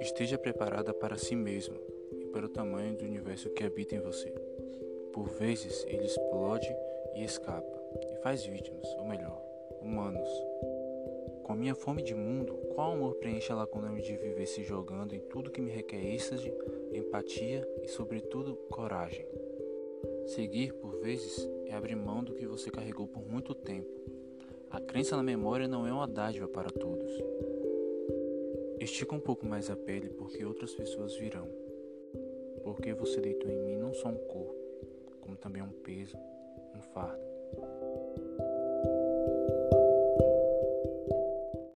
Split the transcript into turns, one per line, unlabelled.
Esteja preparada para si mesma e para o tamanho do universo que habita em você. Por vezes ele explode e escapa, e faz vítimas, ou melhor, humanos. Com a minha fome de mundo, qual amor preenche a lacuna de viver se jogando em tudo que me requer êxtase, empatia e, sobretudo, coragem? Seguir, por vezes, é abrir mão do que você carregou por muito tempo. A crença na memória não é uma dádiva para todos. Estica um pouco mais a pele porque outras pessoas virão. Porque você deitou em mim não só um corpo, como também um peso, um fardo.